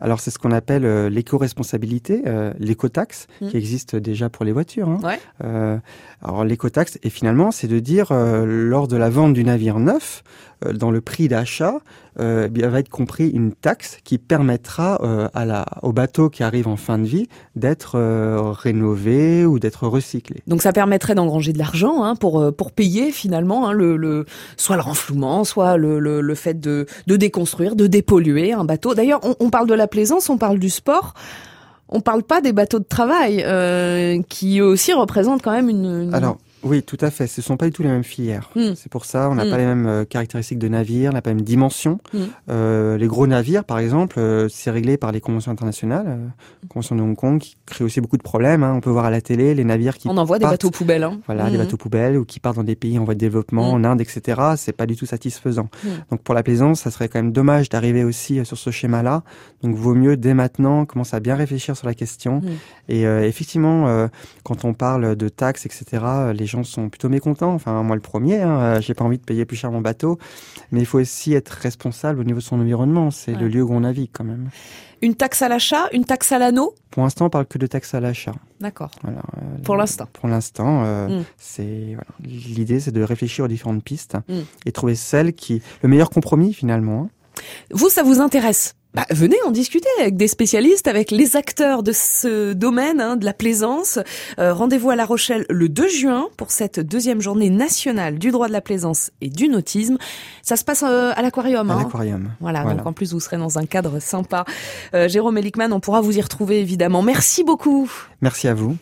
alors c'est ce qu'on appelle euh, l'éco-responsabilité, euh, l'écotaxe, Mm. qui existe déjà pour les voitures. hein. Ouais. Euh, alors l'écotaxe, et finalement, c'est de dire euh, lors de la vente du navire neuf, dans le prix d'achat, euh, eh bien, va être compris une taxe qui permettra euh, à la, au bateau qui arrive en fin de vie d'être euh, rénové ou d'être recyclé. Donc ça permettrait d'engranger de l'argent hein, pour euh, pour payer finalement hein, le, le soit le renflouement, soit le, le, le fait de, de déconstruire, de dépolluer un bateau. D'ailleurs, on, on parle de la plaisance, on parle du sport. On parle pas des bateaux de travail euh, qui eux aussi représentent quand même une. une- Alors, oui, tout à fait. Ce sont pas du tout les mêmes filières. Mm. C'est pour ça, on n'a Mm. pas les mêmes euh, caractéristiques de navire, on n'a pas les mêmes dimensions. Mm. Euh, les gros navires, par exemple, euh, c'est réglé par les conventions internationales, euh, convention de Hong Kong, qui crée aussi beaucoup de problèmes. hein. On peut voir à la télé les navires qui on envoie des bateaux poubelles. Hein. Voilà, des bateaux poubelles ou qui partent dans des pays en voie de développement, en Inde, etc. C'est pas du tout satisfaisant. Donc pour la plaisance, ça serait quand même dommage d'arriver aussi sur ce schéma-là. Donc vaut mieux dès maintenant commencer à bien réfléchir sur la question. Et effectivement, quand on parle de taxes, etc., les gens sont plutôt mécontents. Enfin moi le premier, hein, euh, j'ai pas envie de payer plus cher mon bateau, mais il faut aussi être responsable au niveau de son environnement. C'est Ouais. le lieu où on navigue quand même. Une taxe à l'achat, une taxe à l'anneau? Pour l'instant, on parle que de taxes à l'achat. D'accord. Voilà, euh, Pour l'instant. Pour l'instant, euh, Mm. c'est voilà. l'idée, c'est de réfléchir aux différentes pistes Mm. et trouver celle qui le meilleur compromis finalement. hein. Vous, ça vous intéresse? Bah, venez en discuter avec des spécialistes, avec les acteurs de ce domaine, hein, de la plaisance. Euh, Rendez-vous à La Rochelle le 2 juin pour cette deuxième journée nationale du droit de la plaisance et du nautisme. Ça se passe euh, à l'aquarium. À hein. l'aquarium. Voilà, Voilà. donc en plus vous serez dans un cadre sympa. Euh, Jérôme Elikman, on pourra vous y retrouver évidemment. Merci beaucoup. Merci à vous.